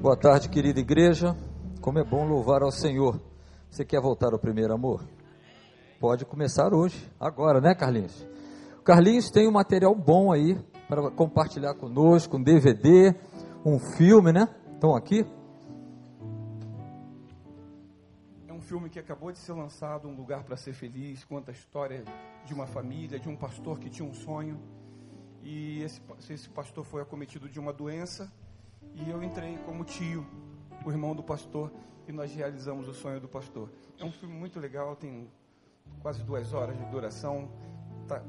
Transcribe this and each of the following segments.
Boa tarde, querida igreja. Como é bom louvar ao Senhor. Você quer voltar ao primeiro amor? Pode começar hoje, agora, né, Carlinhos? O Carlinhos tem um material bom aí para compartilhar conosco, um DVD, um filme, né? Estão aqui? É um filme que acabou de ser lançado, Um Lugar para Ser Feliz, conta a história de uma família, de um pastor que tinha um sonho. E esse, esse pastor foi acometido de uma doença e eu entrei como tio, o irmão do pastor, e nós realizamos o sonho do pastor. É um filme muito legal, tem quase duas horas de duração, está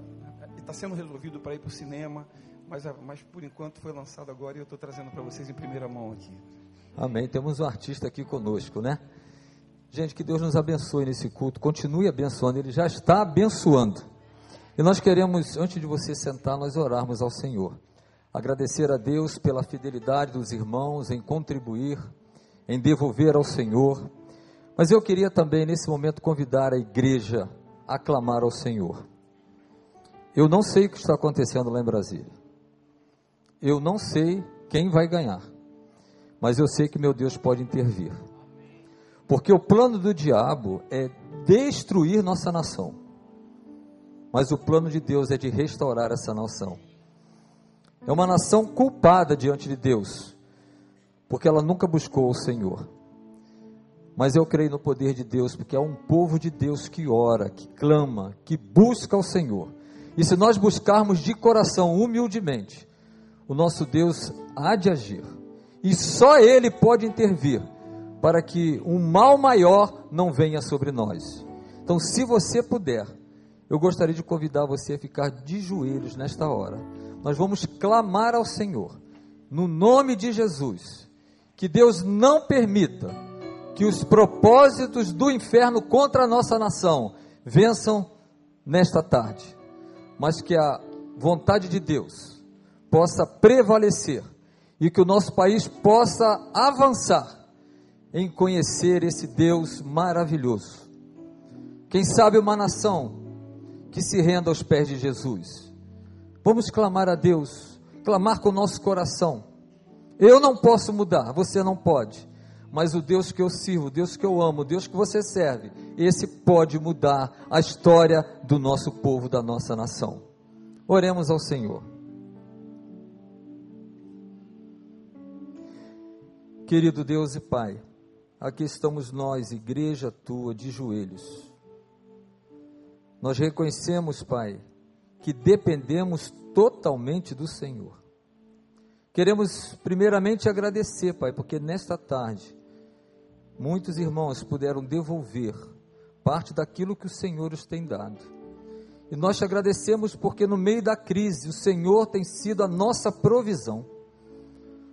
tá sendo resolvido para ir para o cinema, mas, mas por enquanto foi lançado agora e eu estou trazendo para vocês em primeira mão aqui. Amém. Temos um artista aqui conosco, né? Gente, que Deus nos abençoe nesse culto, continue abençoando, Ele já está abençoando. E nós queremos, antes de você sentar, nós orarmos ao Senhor. Agradecer a Deus pela fidelidade dos irmãos em contribuir, em devolver ao Senhor. Mas eu queria também, nesse momento, convidar a igreja a clamar ao Senhor. Eu não sei o que está acontecendo lá em Brasília. Eu não sei quem vai ganhar. Mas eu sei que meu Deus pode intervir. Porque o plano do diabo é destruir nossa nação. Mas o plano de Deus é de restaurar essa nação. É uma nação culpada diante de Deus, porque ela nunca buscou o Senhor. Mas eu creio no poder de Deus, porque é um povo de Deus que ora, que clama, que busca o Senhor. E se nós buscarmos de coração, humildemente, o nosso Deus há de agir. E só Ele pode intervir para que um mal maior não venha sobre nós. Então, se você puder, eu gostaria de convidar você a ficar de joelhos nesta hora nós vamos clamar ao Senhor, no nome de Jesus, que Deus não permita que os propósitos do inferno contra a nossa nação vençam nesta tarde, mas que a vontade de Deus possa prevalecer e que o nosso país possa avançar em conhecer esse Deus maravilhoso. Quem sabe uma nação que se renda aos pés de Jesus Vamos clamar a Deus, clamar com o nosso coração. Eu não posso mudar, você não pode. Mas o Deus que eu sirvo, o Deus que eu amo, o Deus que você serve, esse pode mudar a história do nosso povo, da nossa nação. Oremos ao Senhor. Querido Deus e Pai, aqui estamos nós, igreja tua, de joelhos. Nós reconhecemos, Pai, que dependemos totalmente do Senhor. Queremos primeiramente agradecer, Pai, porque nesta tarde muitos irmãos puderam devolver parte daquilo que o Senhor os tem dado. E nós te agradecemos porque no meio da crise o Senhor tem sido a nossa provisão.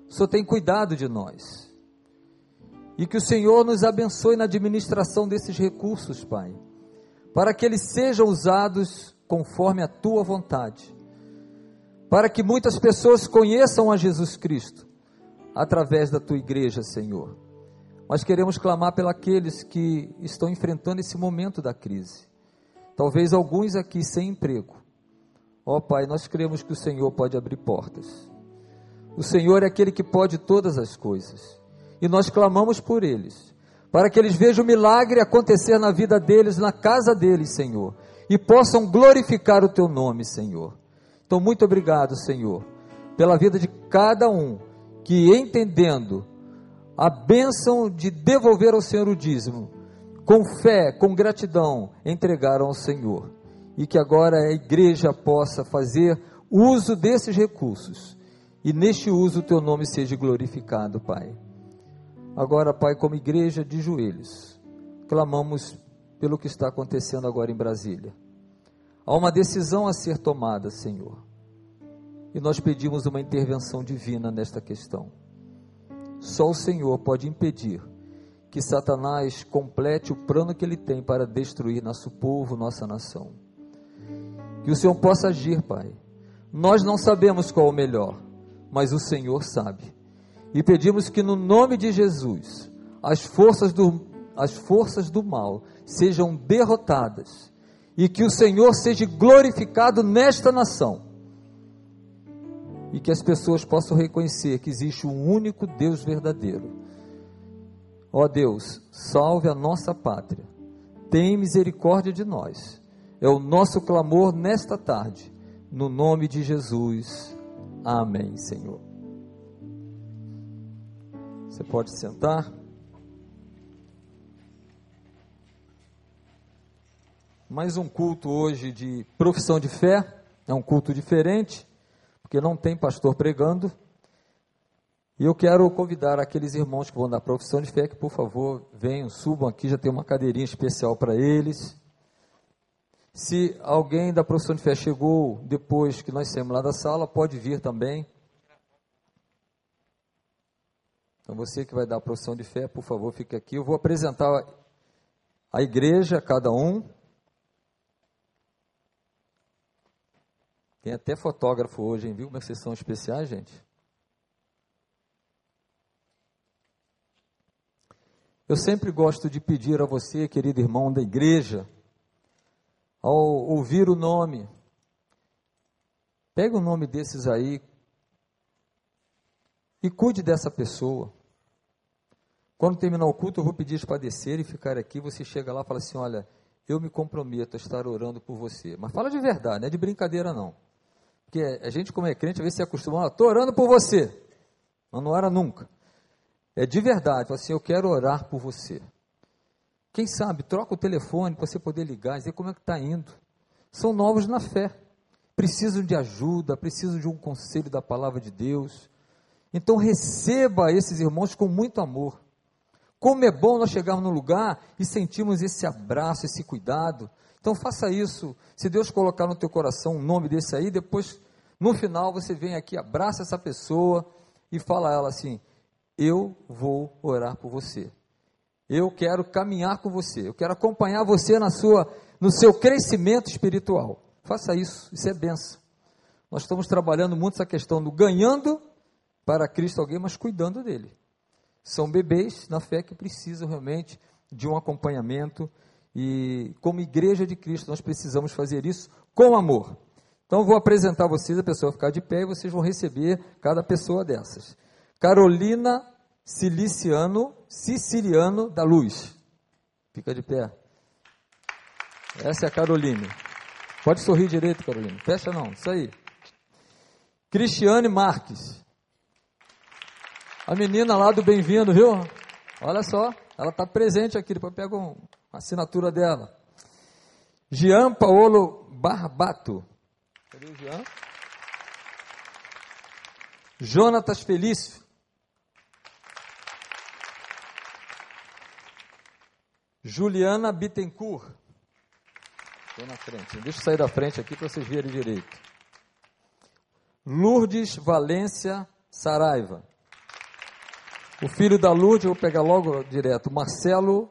O Senhor tem cuidado de nós. E que o Senhor nos abençoe na administração desses recursos, Pai, para que eles sejam usados conforme a tua vontade, para que muitas pessoas conheçam a Jesus Cristo através da tua igreja, Senhor. Mas queremos clamar pelos que estão enfrentando esse momento da crise. Talvez alguns aqui sem emprego. Ó oh, Pai, nós cremos que o Senhor pode abrir portas. O Senhor é aquele que pode todas as coisas. E nós clamamos por eles, para que eles vejam o milagre acontecer na vida deles, na casa deles, Senhor e possam glorificar o teu nome, Senhor. Então, muito obrigado, Senhor, pela vida de cada um que, entendendo a bênção de devolver ao Senhor o dízimo, com fé, com gratidão, entregaram ao Senhor. E que agora a igreja possa fazer uso desses recursos. E neste uso o teu nome seja glorificado, Pai. Agora, Pai, como igreja de joelhos, clamamos pelo que está acontecendo agora em Brasília. Há uma decisão a ser tomada, Senhor. E nós pedimos uma intervenção divina nesta questão. Só o Senhor pode impedir que Satanás complete o plano que ele tem para destruir nosso povo, nossa nação. Que o Senhor possa agir, Pai. Nós não sabemos qual é o melhor, mas o Senhor sabe. E pedimos que no nome de Jesus, as forças do, as forças do mal sejam derrotadas e que o Senhor seja glorificado nesta nação. e que as pessoas possam reconhecer que existe um único Deus verdadeiro. Ó Deus, salve a nossa pátria, tem misericórdia de nós. É o nosso clamor nesta tarde, no nome de Jesus. Amém, Senhor. Você pode sentar. Mais um culto hoje de profissão de fé, é um culto diferente porque não tem pastor pregando. E eu quero convidar aqueles irmãos que vão dar profissão de fé que, por favor, venham, subam aqui, já tem uma cadeirinha especial para eles. Se alguém da profissão de fé chegou depois que nós saímos lá da sala, pode vir também. Então, você que vai dar a profissão de fé, por favor, fique aqui. Eu vou apresentar a igreja, cada um. Tem até fotógrafo hoje, hein? Viu como vocês são especiais, gente? Eu sempre gosto de pedir a você, querido irmão da igreja, ao ouvir o nome, pegue o nome desses aí e cuide dessa pessoa. Quando terminar o culto, eu vou pedir para descer e ficar aqui. Você chega lá e fala assim: Olha, eu me comprometo a estar orando por você. Mas fala de verdade, não é de brincadeira não. Porque a gente, como é crente, às vezes se acostuma, estou orando por você. Mas não ora nunca. É de verdade, assim, eu quero orar por você. Quem sabe, troca o telefone para você poder ligar, dizer como é que está indo. São novos na fé. Precisam de ajuda, precisam de um conselho da palavra de Deus. Então receba esses irmãos com muito amor. Como é bom nós chegarmos no lugar e sentirmos esse abraço, esse cuidado. Então faça isso. Se Deus colocar no teu coração um nome desse aí, depois no final você vem aqui, abraça essa pessoa e fala a ela assim: Eu vou orar por você. Eu quero caminhar com você. Eu quero acompanhar você na sua, no seu crescimento espiritual. Faça isso. Isso é benção. Nós estamos trabalhando muito essa questão do ganhando para Cristo alguém, mas cuidando dele. São bebês na fé que precisam realmente de um acompanhamento e como igreja de Cristo, nós precisamos fazer isso com amor. Então, vou apresentar vocês, a pessoa ficar de pé e vocês vão receber cada pessoa dessas. Carolina Ciliciano, Siciliano da Luz. Fica de pé. Essa é a Carolina. Pode sorrir direito, Carolina. Fecha não, isso aí. Cristiane Marques. A menina lá do Bem-vindo, viu? Olha só, ela está presente aqui, depois pega um, assinatura dela. Jean Paolo Barbato. Cadê o Jean? Jonatas Felício. Juliana Bittencourt. Estou na frente. Deixa eu sair da frente aqui para vocês verem direito. Lourdes Valência Saraiva. O filho da Lourdes, eu vou pegar logo direto. Marcelo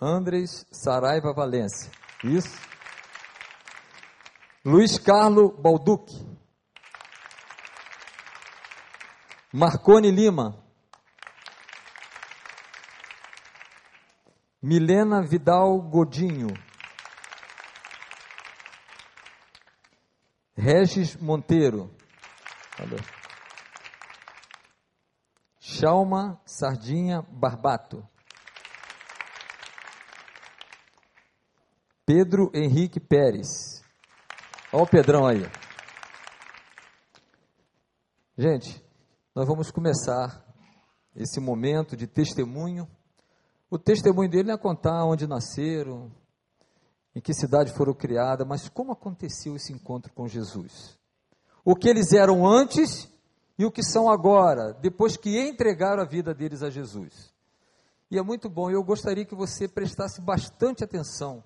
Andres Saraiva Valência. Isso. Luiz Carlo Balduque. Marcone Lima. Milena Vidal Godinho. Regis Monteiro. Valeu. Chalma Sardinha Barbato. Pedro Henrique Pérez. Olha o Pedrão aí. Gente, nós vamos começar esse momento de testemunho. O testemunho dele não é contar onde nasceram, em que cidade foram criadas, mas como aconteceu esse encontro com Jesus. O que eles eram antes e o que são agora, depois que entregaram a vida deles a Jesus. E é muito bom, eu gostaria que você prestasse bastante atenção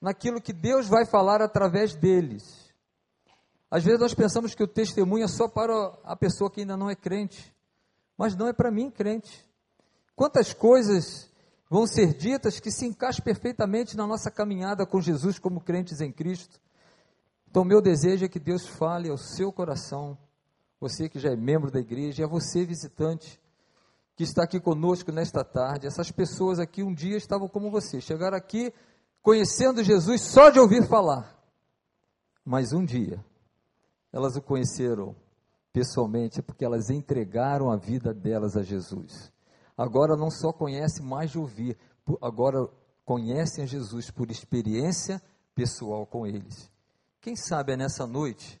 naquilo que Deus vai falar através deles. Às vezes nós pensamos que o testemunho é só para a pessoa que ainda não é crente, mas não é para mim, crente. Quantas coisas vão ser ditas que se encaixam perfeitamente na nossa caminhada com Jesus como crentes em Cristo. Então, meu desejo é que Deus fale ao seu coração, você que já é membro da igreja, e a você, visitante, que está aqui conosco nesta tarde. Essas pessoas aqui um dia estavam como você, chegaram aqui conhecendo Jesus só de ouvir falar. Mas um dia, elas o conheceram pessoalmente, é porque elas entregaram a vida delas a Jesus. Agora não só conhecem mais de ouvir, agora conhecem a Jesus por experiência pessoal com eles. Quem sabe é nessa noite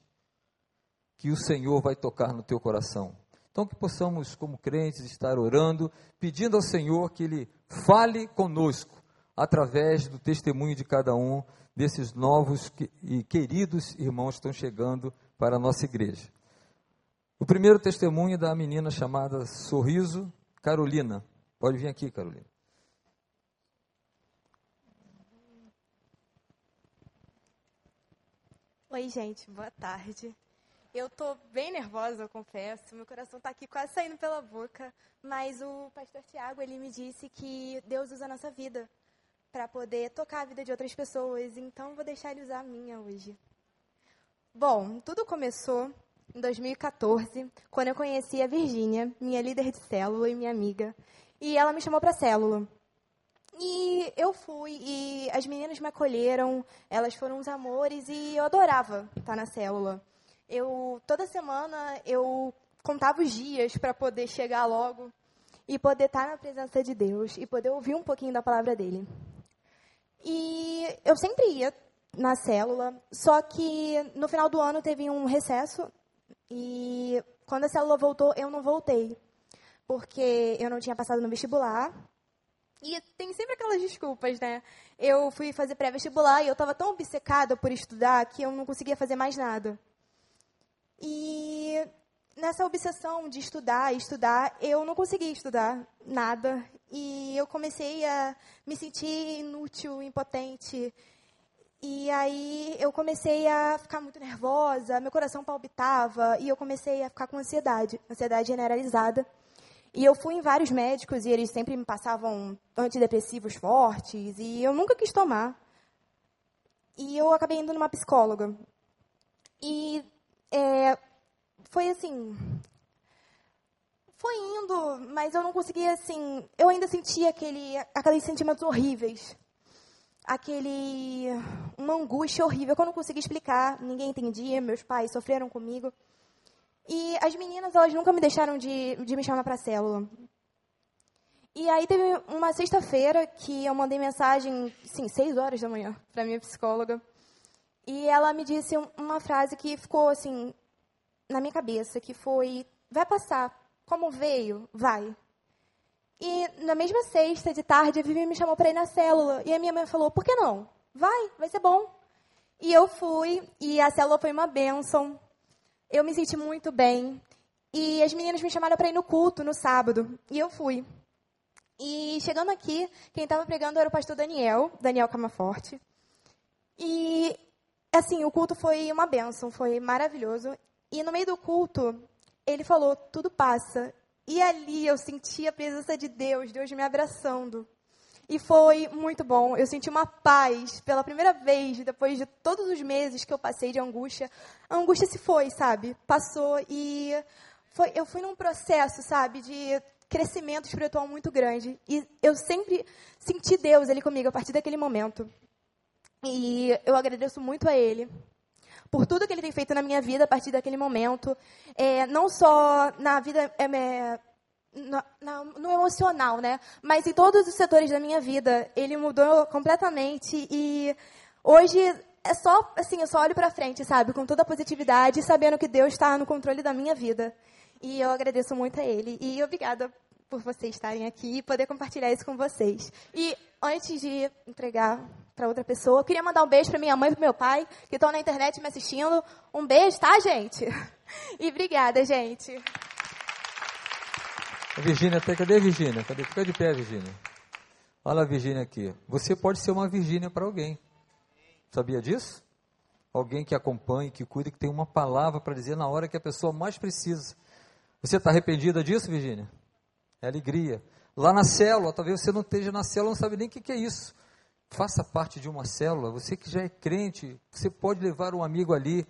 que o Senhor vai tocar no teu coração. Então que possamos, como crentes, estar orando, pedindo ao Senhor que Ele fale conosco através do testemunho de cada um desses novos e queridos irmãos que estão chegando para a nossa igreja. O primeiro testemunho é da menina chamada Sorriso Carolina. Pode vir aqui, Carolina. Oi, gente, boa tarde. Eu tô bem nervosa, eu confesso. Meu coração está aqui quase saindo pela boca. Mas o pastor Tiago, ele me disse que Deus usa a nossa vida para poder tocar a vida de outras pessoas. Então, vou deixar ele usar a minha hoje. Bom, tudo começou em 2014, quando eu conheci a Virgínia, minha líder de célula e minha amiga. E ela me chamou para célula. E eu fui, e as meninas me acolheram, elas foram uns amores, e eu adorava estar na célula. Eu, toda semana, eu contava os dias para poder chegar logo e poder estar na presença de Deus e poder ouvir um pouquinho da palavra dele. E eu sempre ia na célula, só que no final do ano teve um recesso e quando a célula voltou, eu não voltei, porque eu não tinha passado no vestibular e tem sempre aquelas desculpas, né? Eu fui fazer pré-vestibular e eu estava tão obcecada por estudar que eu não conseguia fazer mais nada. E nessa obsessão de estudar, estudar, eu não conseguia estudar nada. E eu comecei a me sentir inútil, impotente. E aí eu comecei a ficar muito nervosa, meu coração palpitava e eu comecei a ficar com ansiedade, ansiedade generalizada. E eu fui em vários médicos e eles sempre me passavam antidepressivos fortes e eu nunca quis tomar. E eu acabei indo numa psicóloga. E é, foi assim. Foi indo, mas eu não conseguia, assim. Eu ainda sentia aquele, aqueles sentimentos horríveis. Aquele. Uma angústia horrível que eu não conseguia explicar. Ninguém entendia, meus pais sofreram comigo. E as meninas, elas nunca me deixaram de, de me chamar para célula. E aí teve uma sexta-feira que eu mandei mensagem, sim, seis horas da manhã, para minha psicóloga. E ela me disse uma frase que ficou assim na minha cabeça, que foi: vai passar. Como veio, vai. E na mesma sexta de tarde, a Vivi me chamou para ir na célula. E a minha mãe falou: por que não? Vai, vai ser bom. E eu fui, e a célula foi uma bênção. Eu me senti muito bem. E as meninas me chamaram para ir no culto no sábado. E eu fui. E chegando aqui, quem estava pregando era o pastor Daniel, Daniel Camaforte. E, assim, o culto foi uma bênção, foi maravilhoso. E no meio do culto, ele falou: tudo passa. E ali eu senti a presença de Deus, Deus me abraçando. E foi muito bom. Eu senti uma paz pela primeira vez, depois de todos os meses que eu passei de angústia. A angústia se foi, sabe? Passou e foi, eu fui num processo, sabe, de crescimento espiritual muito grande. E eu sempre senti Deus ali comigo a partir daquele momento. E eu agradeço muito a Ele por tudo que Ele tem feito na minha vida a partir daquele momento. É, não só na vida é, no, no, emocional, né? Mas em todos os setores da minha vida, ele mudou completamente e hoje é só assim, eu só olho para frente, sabe, com toda a positividade, sabendo que Deus está no controle da minha vida. E eu agradeço muito a ele e obrigada por vocês estarem aqui e poder compartilhar isso com vocês. E antes de entregar para outra pessoa, eu queria mandar um beijo para minha mãe e para meu pai, que estão na internet me assistindo. Um beijo, tá, gente? E obrigada, gente. Virgínia, cadê a Virgínia? Cadê? Fica de pé, Virgínia. Olha a Virgínia aqui. Você pode ser uma Virgínia para alguém. Sabia disso? Alguém que acompanhe, que cuida, que tem uma palavra para dizer na hora que a pessoa mais precisa. Você está arrependida disso, Virgínia? É alegria. Lá na célula, talvez você não esteja na célula, não sabe nem o que, é isso. Faça parte de uma célula. Você que já é crente, você pode levar um amigo ali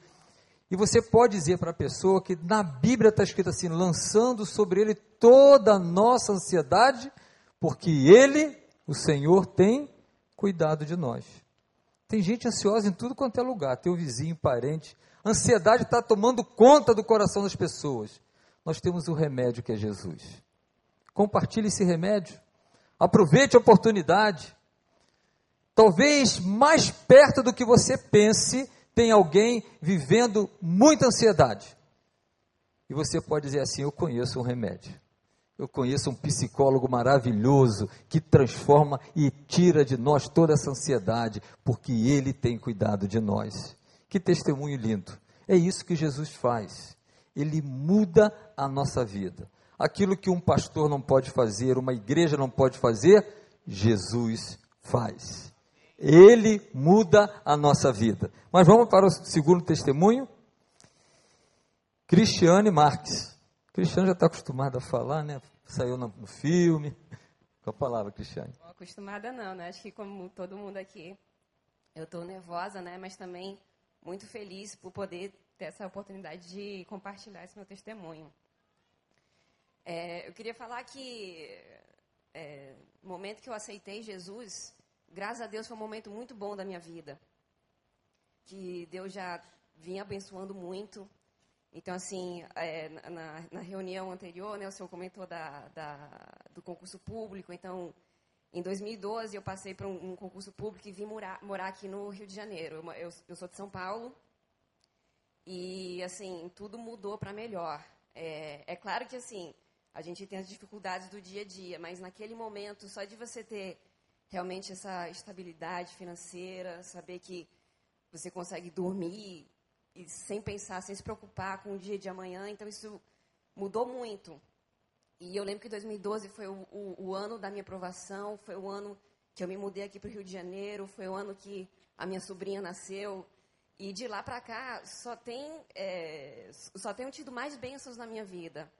e você pode dizer para a pessoa que na Bíblia está escrito assim: lançando sobre ele toda a nossa ansiedade, porque ele, o Senhor, tem cuidado de nós. Tem gente ansiosa em tudo quanto é lugar, teu vizinho, parente, ansiedade está tomando conta do coração das pessoas. Nós temos o remédio que é Jesus. Compartilhe esse remédio. Aproveite a oportunidade. Talvez mais perto do que você pense, tem alguém vivendo muita ansiedade. E você pode dizer assim: Eu conheço um remédio. Eu conheço um psicólogo maravilhoso que transforma e tira de nós toda essa ansiedade, porque ele tem cuidado de nós. Que testemunho lindo. É isso que Jesus faz. Ele muda a nossa vida. Aquilo que um pastor não pode fazer, uma igreja não pode fazer, Jesus faz. Ele muda a nossa vida. Mas vamos para o segundo testemunho. Cristiane Marques. Cristiane já está acostumada a falar, né? Saiu no, no filme. Com a palavra, Cristiane. Não, acostumada não, né? Acho que como todo mundo aqui, eu estou nervosa, né? Mas também muito feliz por poder ter essa oportunidade de compartilhar esse meu testemunho. É, eu queria falar que é, no momento que eu aceitei Jesus, graças a Deus foi um momento muito bom da minha vida. Que Deus já vinha abençoando muito. Então, assim, é, na, na, reunião anterior, né, o senhor comentou da, da, do concurso público. Então, em 2012, eu passei para um, um, concurso público e vim morar, morar aqui no Rio de Janeiro. Eu, eu, eu, sou de São Paulo. E, assim, tudo mudou para melhor. É, é claro que, assim, a gente tem as dificuldades do dia a dia, mas naquele momento, só de você ter realmente essa estabilidade financeira, saber que você consegue dormir e sem pensar, sem se preocupar com o dia de amanhã. Então, isso mudou muito. E eu lembro que 2012 foi o, o, o ano da minha aprovação, foi o ano que eu me mudei aqui para o Rio de Janeiro, foi o ano que a minha sobrinha nasceu. E de lá para cá, só, tem, é, só tenho tido mais bênçãos na minha vida.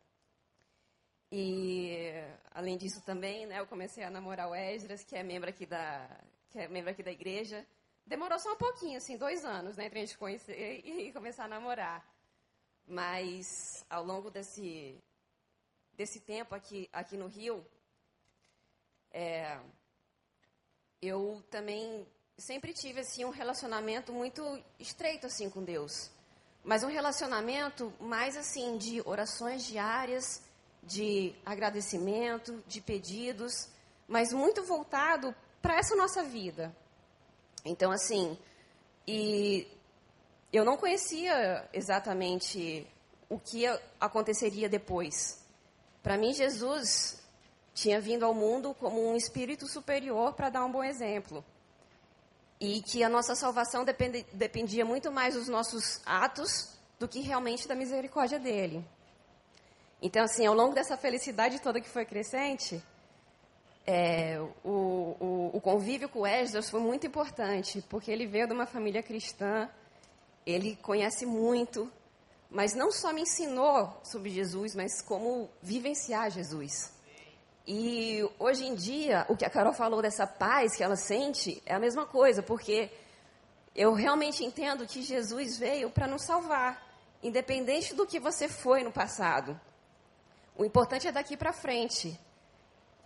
E, além disso também, né, eu comecei a namorar o Esdras, que é membro aqui da, que é membro aqui da igreja. Demorou só um pouquinho, assim, dois anos, né, entre a gente conhecer e começar a namorar. Mas ao longo desse, desse tempo aqui, aqui no Rio, é, eu também sempre tive assim um relacionamento muito estreito assim com Deus, mas um relacionamento mais assim de orações diárias, de agradecimento, de pedidos, mas muito voltado para essa nossa vida, então, assim, e eu não conhecia exatamente o que aconteceria depois. Para mim, Jesus tinha vindo ao mundo como um espírito superior para dar um bom exemplo. E que a nossa salvação depende, dependia muito mais dos nossos atos do que realmente da misericórdia dele. Então, assim, ao longo dessa felicidade toda que foi crescente, é, o, o, o, convívio com Esdras foi muito importante, porque ele veio de uma família cristã, ele conhece muito, mas não só me ensinou sobre Jesus, mas como vivenciar Jesus. E hoje em dia, o que a Carol falou dessa paz que ela sente é a mesma coisa, porque eu realmente entendo que Jesus veio para nos salvar, independente do que você foi no passado. O importante é daqui para frente.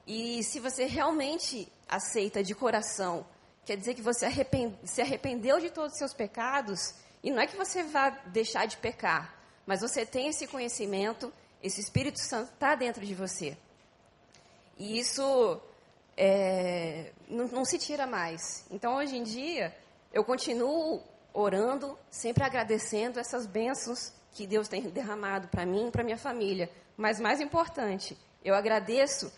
E se você realmente aceita de coração, quer dizer que você arrepende, se arrependeu de todos os seus pecados, e não é que você vá deixar de pecar, mas você tem esse conhecimento, esse Espírito Santo está dentro de você. E isso é, não, não se tira mais. Então, hoje em dia, eu continuo orando, sempre agradecendo essas bênçãos que Deus tem derramado para mim e para minha família. Mas mais importante, eu agradeço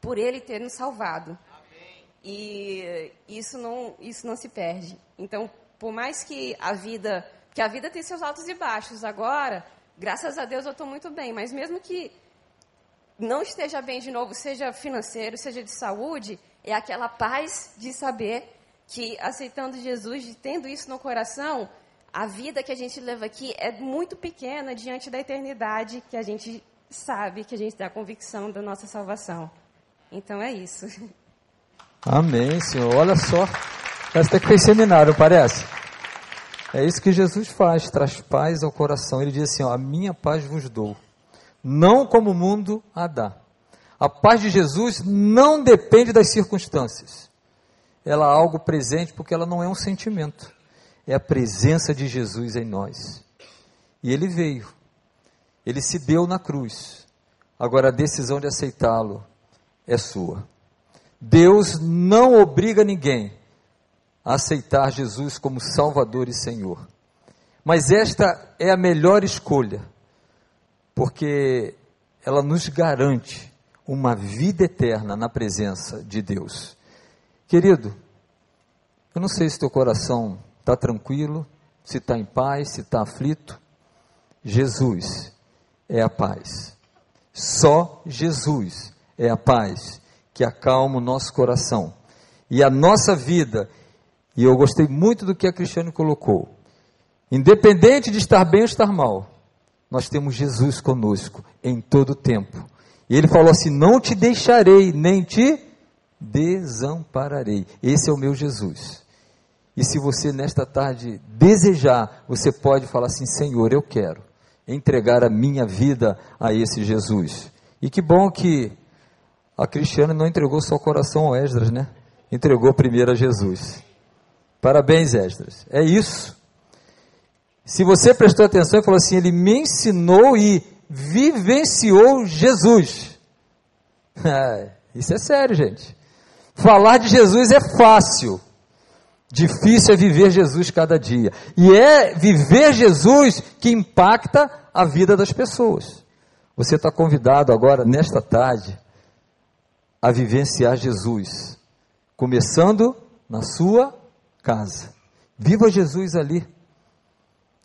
por Ele ter nos salvado. Amém. E isso não, isso não se perde. Então, por mais que a vida, que a vida tem seus altos e baixos, agora, graças a Deus eu estou muito bem, mas mesmo que não esteja bem de novo, seja financeiro, seja de saúde, é aquela paz de saber que aceitando Jesus, tendo isso no coração, a vida que a gente leva aqui é muito pequena diante da eternidade que a gente sabe, que a gente tem a convicção da nossa salvação. Então é isso. Amém, Senhor. Olha só. Parece até que fez seminário, parece. É isso que Jesus faz, traz paz ao coração. Ele diz assim: ó, A minha paz vos dou, não como o mundo a dá. A paz de Jesus não depende das circunstâncias. Ela é algo presente porque ela não é um sentimento. É a presença de Jesus em nós. E ele veio. Ele se deu na cruz. Agora a decisão de aceitá-lo é sua. Deus não obriga ninguém a aceitar Jesus como Salvador e Senhor. Mas esta é a melhor escolha, porque ela nos garante uma vida eterna na presença de Deus. Querido, eu não sei se teu coração está tranquilo, se está em paz, se está aflito. Jesus é a paz. Só Jesus é a paz que acalma o nosso coração. E a nossa vida, e eu gostei muito do que a Cristiane colocou, independente de estar bem ou estar mal, nós temos Jesus conosco em todo o tempo. E ele falou assim: Não te deixarei, nem te desampararei. Esse é o meu Jesus. E se você nesta tarde desejar, você pode falar assim: Senhor, eu quero entregar a minha vida a esse Jesus. E que bom que a Cristiana não entregou só o coração ao Esdras, né? Entregou primeiro a Jesus. Parabéns, Esdras. É isso. Se você prestou atenção e falou assim, ele me ensinou e vivenciou Jesus. É, isso é sério, gente. Falar de Jesus é fácil. Difícil é viver Jesus cada dia. E é viver Jesus que impacta a vida das pessoas. Você está convidado agora, nesta tarde, a vivenciar Jesus. Começando na sua casa. Viva Jesus ali.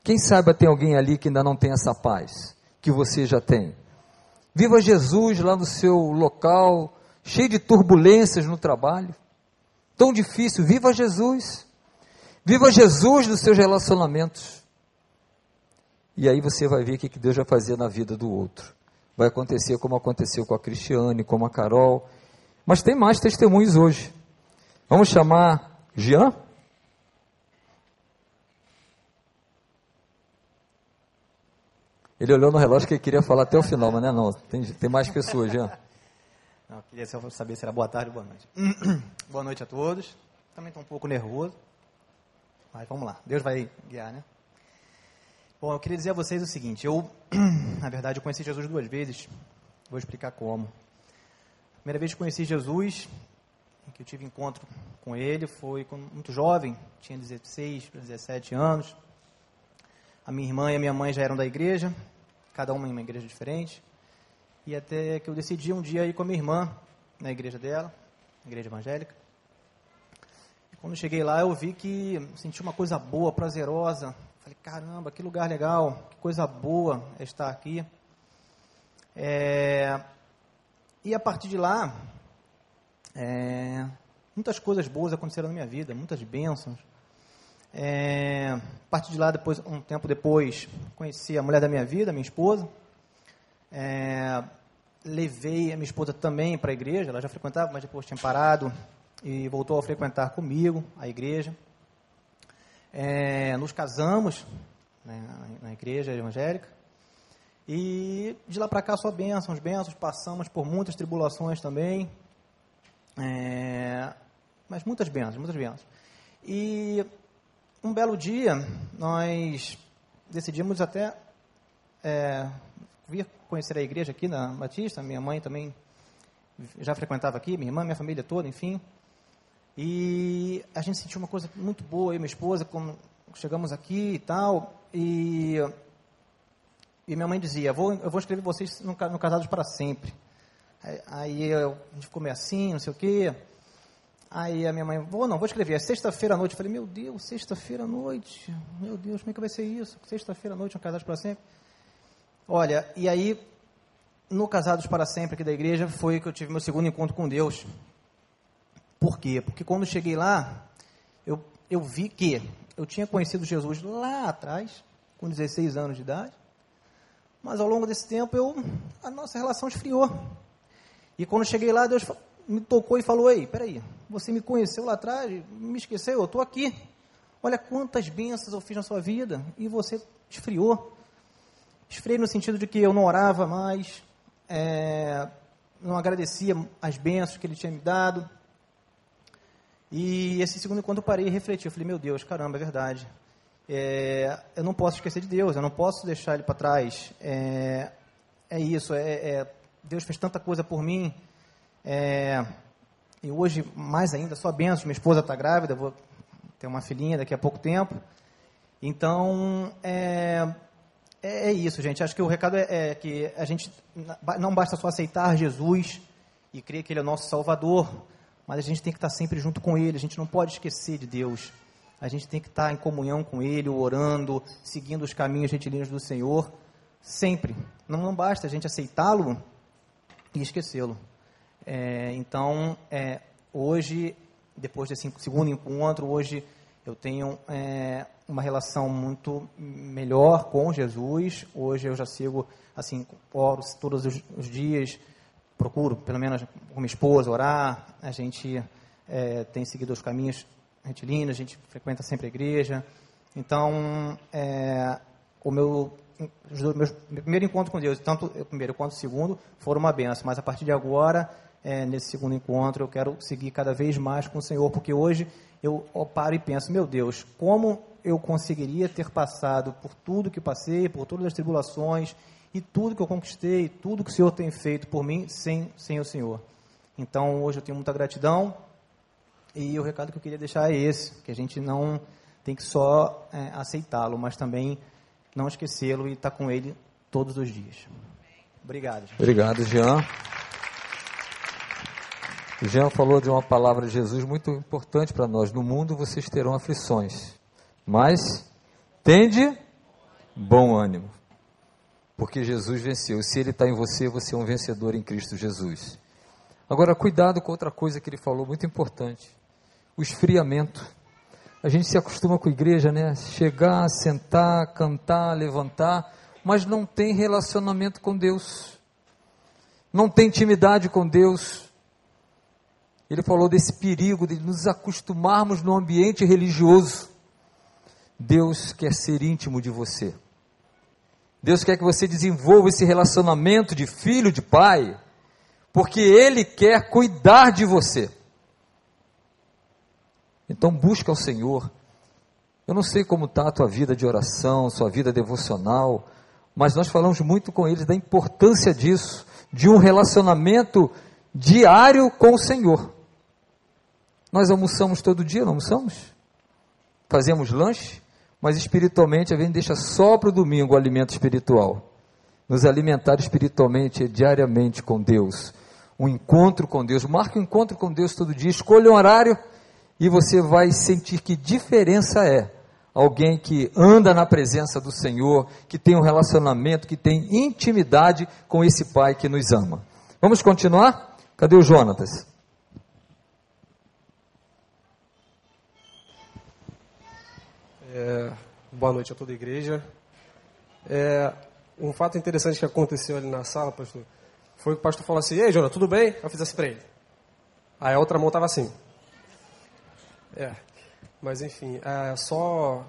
Quem sabe tem alguém ali que ainda não tem essa paz, que você já tem. Viva Jesus lá no seu local, cheio de turbulências no trabalho tão difícil. Viva Jesus. Viva Jesus nos seus relacionamentos. E aí você vai ver o que Deus vai fazer na vida do outro. Vai acontecer como aconteceu com a Cristiane, como a Carol. Mas tem mais testemunhos hoje. Vamos chamar Jean? Ele olhou no relógio que ele queria falar até o final, mas não é não. Tem, tem mais pessoas, Jean. Não, queria só saber se era boa tarde ou boa noite. boa noite a todos. Também estou um pouco nervoso. Mas vamos lá. Deus vai guiar, né? Bom, eu queria dizer a vocês o seguinte. Eu, na verdade, eu conheci Jesus duas vezes. Vou explicar como. A primeira vez que conheci Jesus, que eu tive encontro com ele, foi muito jovem. Tinha 16 para 17 anos. A minha irmã e a minha mãe já eram da igreja. Cada uma em uma igreja diferente. E até que eu decidi um dia ir com a minha irmã na igreja dela, igreja evangélica. E quando cheguei lá, eu vi que senti uma coisa boa, prazerosa. Falei, caramba, que lugar legal, que coisa boa estar aqui. É... E a partir de lá, é... muitas coisas boas aconteceram na minha vida, muitas bênçãos. É... A partir de lá, depois, um tempo depois, conheci a mulher da minha vida, minha esposa. É, levei a minha esposa também para a igreja, ela já frequentava, mas depois tinha parado e voltou a frequentar comigo a igreja. É, nos casamos né, na igreja evangélica e de lá para cá só bênçãos, bênçãos, passamos por muitas tribulações também, é, mas muitas bênçãos, muitas bênçãos. E um belo dia nós decidimos até é, vir conhecer a igreja aqui na Batista, minha mãe também já frequentava aqui, minha irmã, minha família toda, enfim. E a gente sentiu uma coisa muito boa, eu e minha esposa, quando chegamos aqui e tal, e, e minha mãe dizia, vou, eu vou escrever vocês no, no Casados para Sempre. Aí, eu, a gente ficou meio assim, não sei o quê. Aí a minha mãe, vou não, vou escrever, é sexta-feira à noite. Eu falei, meu Deus, sexta-feira à noite, meu Deus, como é que vai ser isso? Sexta-feira à noite, um Casados para Sempre. Olha, e aí, no Casados para Sempre aqui da igreja, foi que eu tive meu segundo encontro com Deus. Por quê? Porque quando cheguei lá, eu, eu vi que eu tinha conhecido Jesus lá atrás, com 16 anos de idade, mas ao longo desse tempo eu, a nossa relação esfriou. E quando cheguei lá, Deus me tocou e falou: Ei, peraí, você me conheceu lá atrás, me esqueceu, eu estou aqui. Olha quantas bênçãos eu fiz na sua vida e você esfriou. Esfriei no sentido de que eu não orava mais, é, não agradecia as bênçãos que ele tinha me dado. E esse segundo encontro eu parei e refleti. Eu falei, meu Deus, caramba, é verdade. é, eu não posso esquecer de Deus, eu não posso deixar Ele para trás. É, é isso, é, é, Deus fez tanta coisa por mim. É, e hoje, mais ainda, só benção. Minha esposa está grávida, vou ter uma filhinha daqui a pouco tempo. Então, é, é, é isso, gente. Acho que o recado é, é, que a gente não basta só aceitar Jesus e crer que Ele é o nosso Salvador, mas a gente tem que estar sempre junto com Ele. A gente não pode esquecer de Deus. A gente tem que estar em comunhão com Ele, orando, seguindo os caminhos retilíneos do Senhor, sempre. Não, não basta a gente aceitá-lo e esquecê-lo. É, então, é, hoje, depois desse segundo encontro, hoje eu tenho é, uma relação muito melhor com Jesus. Hoje eu já sigo, assim, oro todos os, os dias, procuro, pelo menos com minha esposa, orar. A gente é, tem seguido os caminhos retilíneo, a gente frequenta sempre a igreja. Então, é, o meu, meu primeiro encontro com Deus, tanto o primeiro quanto o segundo, foram uma benção. Mas a partir de agora, é, nesse segundo encontro, eu quero seguir cada vez mais com o Senhor, porque hoje eu paro e penso, meu Deus, como eu conseguiria ter passado por tudo que passei, por todas as tribulações e tudo que eu conquistei, tudo que o Senhor tem feito por mim sem, sem o Senhor. Então, hoje eu tenho muita gratidão e o recado que eu queria deixar é esse, que a gente não tem que só é, aceitá-lo, mas também não esquecê-lo e estar tá com ele todos os dias. Obrigado. Gente. Obrigado, Jean. Jean falou de uma palavra de Jesus muito importante para nós. No mundo vocês terão aflições, mas tende bom ânimo, porque Jesus venceu. Se Ele está em você, você é um vencedor em Cristo Jesus. Agora, cuidado com outra coisa que ele falou, muito importante o esfriamento. A gente se acostuma com a igreja, né? Chegar, sentar, cantar, levantar, mas não tem relacionamento com Deus. Não tem intimidade com Deus. Ele falou desse perigo de nos acostumarmos no ambiente religioso. Deus quer ser íntimo de você. Deus quer que você desenvolva esse relacionamento de filho, de pai, porque Ele quer cuidar de você. Então busca o Senhor. Eu não sei como está a tua vida de oração, sua vida devocional, mas nós falamos muito com eles da importância disso, de um relacionamento diário com o Senhor. Nós almoçamos todo dia, não almoçamos? Fazemos lanche, mas espiritualmente a gente deixa só para o domingo o alimento espiritual. Nos alimentar espiritualmente diariamente com Deus. Um encontro com Deus. Marque um encontro com Deus todo dia. Escolha um horário e você vai sentir que diferença é alguém que anda na presença do Senhor, que tem um relacionamento, que tem intimidade com esse Pai que nos ama. Vamos continuar? Cadê o Jonatas? É, boa noite a toda a igreja. É, um fato interessante que aconteceu ali na sala, pastor, foi que o pastor falou assim: Ei, Jonas, tudo bem? Eu fiz assim para ele. Aí a outra mão estava assim. É, mas enfim, é, só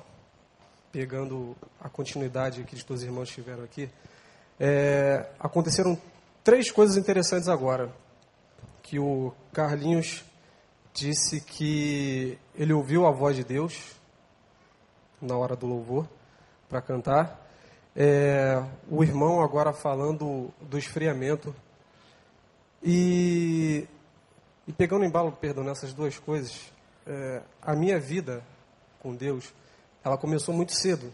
pegando a continuidade que os dois irmãos tiveram aqui, é, aconteceram três coisas interessantes agora. Que o Carlinhos disse que ele ouviu a voz de Deus na hora do louvor para cantar. É, o irmão agora falando do esfriamento. E, e pegando embalo, perdão, nessas duas coisas, é, a minha vida com Deus, ela começou muito cedo.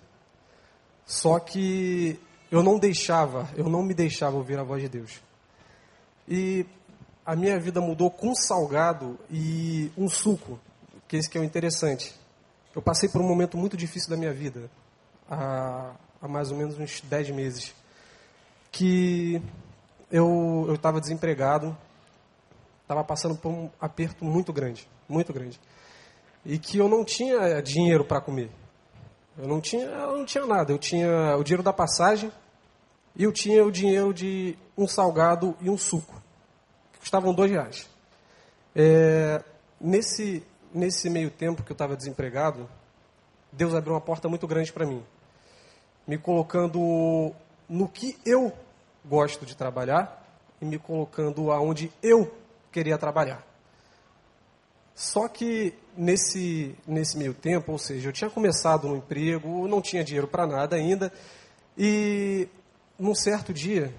Só que eu não deixava, eu não me deixava ouvir a voz de Deus. E a minha vida mudou com salgado e um suco, que esse que é o interessante. Eu passei por um momento muito difícil da minha vida, há, há mais ou menos uns 10 meses, que eu estava desempregado, estava passando por um aperto muito grande, muito grande e que eu não tinha dinheiro para comer. Eu não tinha, eu não tinha nada. Eu tinha o dinheiro da passagem e eu tinha o dinheiro de um salgado e um suco, que custavam dois reais. É, nesse, nesse meio tempo que eu estava desempregado, Deus abriu uma porta muito grande para mim, me colocando no que eu gosto de trabalhar e me colocando aonde eu queria trabalhar. Só que nesse, nesse meio tempo, ou seja, eu tinha começado no emprego, não tinha dinheiro para nada ainda, e num certo dia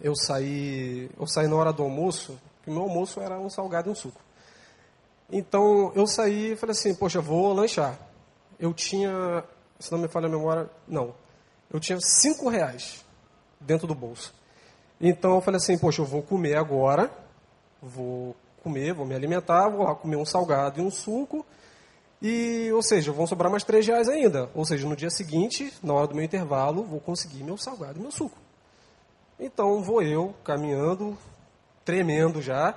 eu saí, eu saí na hora do almoço, que meu almoço era um salgado e um suco. Então eu saí e falei assim, poxa, vou lanchar. Eu tinha, se não me falha a memória, não, eu tinha cinco reais dentro do bolso. Então eu falei assim, poxa, eu vou comer agora, vou comer, vou me alimentar, vou lá comer um salgado e um suco, e, ou seja, vão sobrar mais três reais ainda. Ou seja, no dia seguinte, na hora do meu intervalo, vou conseguir meu salgado e meu suco. Então vou eu caminhando, tremendo já.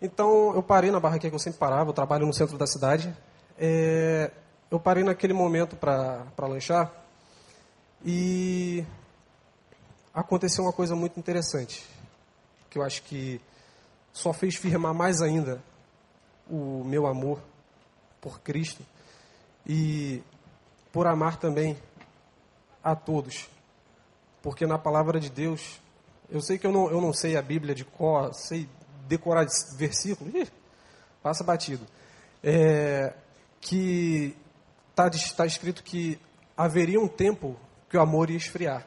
Então eu parei na barraquinha que eu sempre parava, eu trabalho no centro da cidade. É, eu parei naquele momento para lanchar e aconteceu uma coisa muito interessante, que eu acho que só fez firmar mais ainda o meu amor por Cristo e por amar também a todos. Porque na palavra de Deus, eu sei que eu não, eu não sei a Bíblia de cor, sei decorar versículos, ih, passa batido. É, que está tá escrito que haveria um tempo que o amor ia esfriar.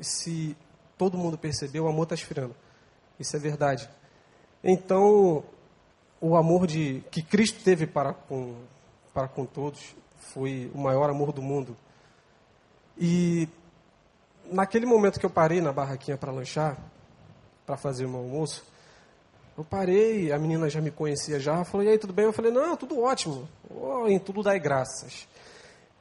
Se todo mundo percebeu, o amor está esfriando. Isso é verdade. Então, o amor de, que Cristo teve para com, para com todos foi o maior amor do mundo. E naquele momento que eu parei na barraquinha para lanchar, para fazer o meu almoço, eu parei, a menina já me conhecia já, falou, e aí, tudo bem? Eu falei, não, tudo ótimo, oh, em tudo dai graças.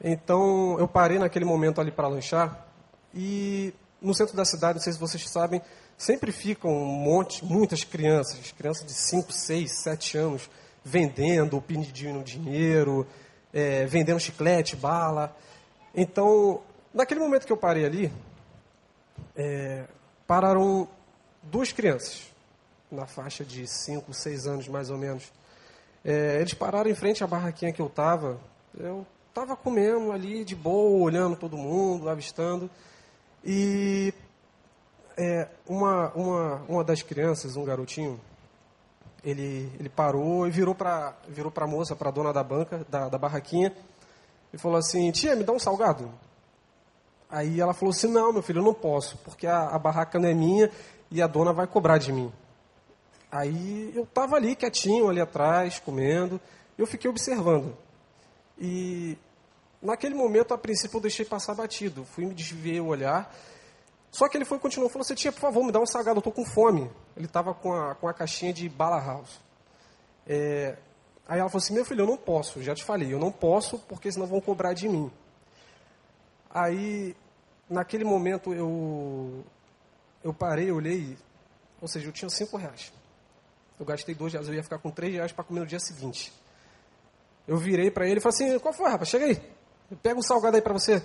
Então, eu parei naquele momento ali para lanchar, e no centro da cidade, não sei se vocês sabem, sempre ficam um monte, muitas crianças, crianças de 5, 6, 7 anos, vendendo, pedindo dinheiro, é, vendendo chiclete, bala. Então, naquele momento que eu parei ali, é, pararam duas crianças, na faixa de 5, 6 anos mais ou menos. É, eles pararam em frente à barraquinha que eu estava. Eu estava comendo ali de boa, olhando todo mundo, avistando. E é, uma, uma, uma das crianças, um garotinho, ele, ele parou e virou para virou a moça, para a dona da banca, da, da barraquinha, e falou assim: Tia, me dá um salgado. Aí ela falou assim: Não, meu filho, eu não posso, porque a, a barraca não é minha e a dona vai cobrar de mim. Aí eu estava ali quietinho, ali atrás, comendo, eu fiquei observando. E naquele momento, a princípio, eu deixei passar batido. Fui me desviei o olhar só que ele foi e continuou, falou assim, tia, por favor, me dá um salgado, eu estou com fome. Ele estava com a, com a caixinha de bala house. É, aí ela falou assim, meu filho, eu não posso, já te falei, eu não posso, porque senão vão cobrar de mim. Aí, naquele momento, eu, eu parei, olhei, ou seja, eu tinha cinco reais. Eu gastei dois reais, eu ia ficar com três reais para comer no dia seguinte. Eu virei para ele e falei assim, qual foi, rapaz? Chega aí. Pega um salgado aí para você.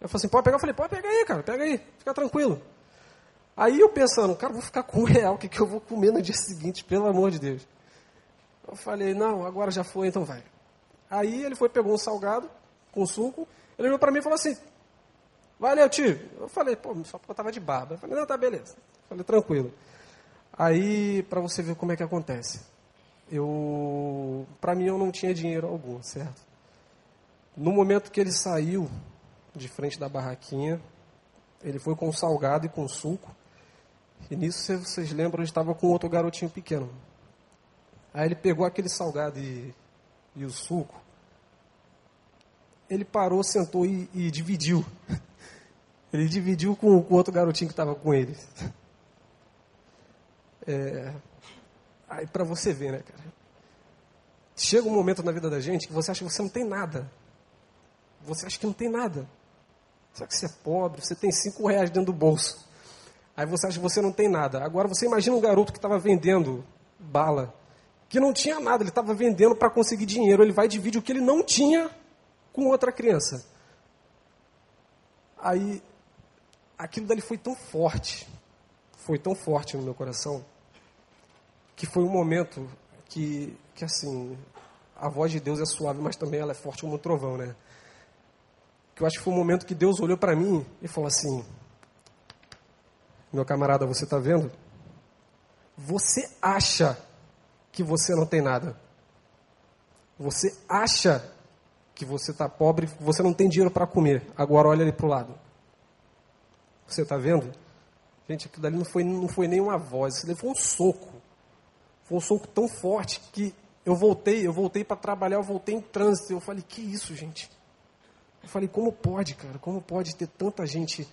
Eu falei assim, pode pegar? Eu falei, pode pegar aí, cara, pega aí, fica tranquilo. Aí eu pensando, cara, vou ficar com um real, o que, que eu vou comer no dia seguinte, pelo amor de Deus. Eu falei, não, agora já foi, então vai. Aí ele foi, pegou um salgado com suco, ele olhou para mim e falou assim, valeu, tio. Eu falei, pô, só porque eu estava de barba. Eu falei, não, tá beleza. Eu falei, tranquilo. Aí, para você ver como é que acontece. Eu, para mim, eu não tinha dinheiro algum, certo? No momento que ele saiu, de frente da barraquinha. Ele foi com salgado e com suco. E nisso, se vocês lembram, ele estava com outro garotinho pequeno. Aí ele pegou aquele salgado e, e o suco. Ele parou, sentou e, e dividiu. Ele dividiu com o outro garotinho que estava com ele. É, aí para você ver, né, cara? Chega um momento na vida da gente que você acha que você não tem nada. Você acha que não tem nada. Só que você é pobre, você tem cinco reais dentro do bolso. Aí você acha que você não tem nada. Agora você imagina um garoto que estava vendendo bala, que não tinha nada, ele estava vendendo para conseguir dinheiro. Ele vai dividir o que ele não tinha com outra criança. Aí aquilo dali foi tão forte, foi tão forte no meu coração, que foi um momento que, que assim, a voz de Deus é suave, mas também ela é forte como um trovão, né? que eu acho que foi um momento que Deus olhou para mim e falou assim: Meu camarada, você está vendo? Você acha que você não tem nada, Você acha que você está pobre, você não tem dinheiro para comer. Agora olha ali para o lado. Você está vendo? Gente, aquilo dali não foi, não foi nem uma voz, isso foi um soco. Foi um soco tão forte que eu voltei, eu voltei para trabalhar, eu voltei em trânsito. Eu falei, que isso, gente? Eu falei, como pode, cara? Como pode ter tanta gente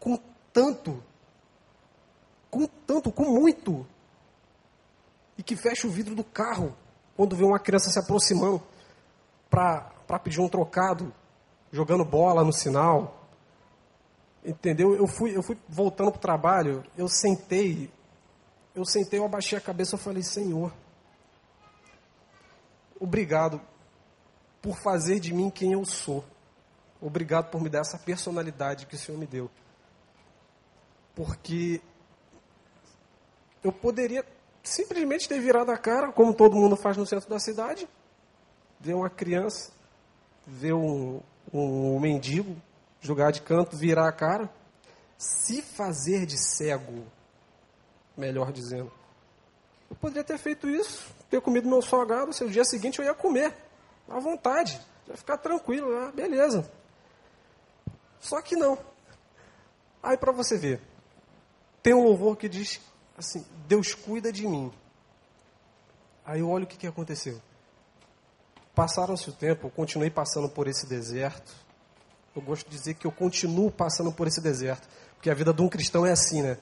com tanto, com tanto, com muito, e que fecha o vidro do carro quando vê uma criança se aproximando para pedir um trocado, jogando bola no sinal. Entendeu? Eu fui, eu fui voltando para o trabalho, eu sentei, eu sentei, eu abaixei a cabeça, eu falei, Senhor, obrigado por fazer de mim quem eu sou. Obrigado por me dar essa personalidade que o Senhor me deu. Porque eu poderia simplesmente ter virado a cara, como todo mundo faz no centro da cidade, ver uma criança, ver um, um, um mendigo jogar de canto, virar a cara, se fazer de cego, melhor dizendo. Eu poderia ter feito isso, ter comido meu salgado, se o dia seguinte eu ia comer, à vontade, ia ficar tranquilo, ah, beleza. Só que não. Aí para você ver, tem um louvor que diz assim: Deus cuida de mim. Aí eu olho o que, que aconteceu. Passaram-se o tempo, eu continuei passando por esse deserto. Eu gosto de dizer que eu continuo passando por esse deserto. Porque a vida de um cristão é assim, né?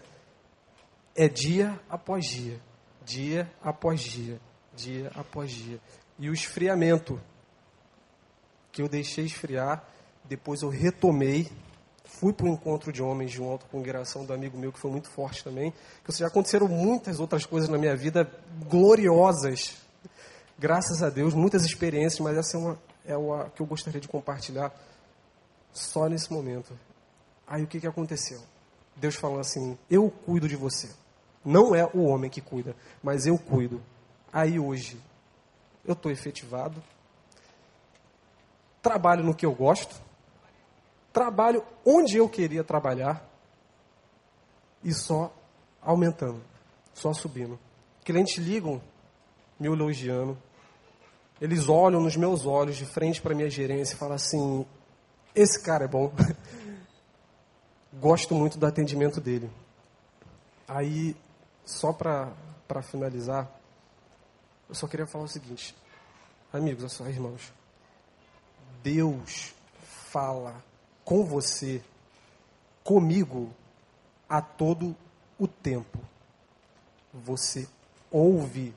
É dia após dia, dia após dia, dia após dia. E o esfriamento, que eu deixei esfriar, depois eu retomei fui para o encontro de homens de uma autocongregação do amigo meu, que foi muito forte também. Que já aconteceram muitas outras coisas na minha vida gloriosas. Graças a Deus, muitas experiências, mas essa é uma é uma que eu gostaria de compartilhar só nesse momento. Aí o que, que aconteceu? Deus falou assim: Eu cuido de você. Não é o homem que cuida, mas eu cuido. Aí hoje, eu estou efetivado, trabalho no que eu gosto, trabalho onde eu queria trabalhar e só aumentando, só subindo. Clientes ligam me elogiando, eles olham nos meus olhos de frente para minha gerência e falam assim: esse cara é bom. Gosto muito do atendimento dele. Aí, só para finalizar, eu só queria falar o seguinte, amigos, só irmãos. Deus fala com você, comigo, a todo o tempo. Você ouve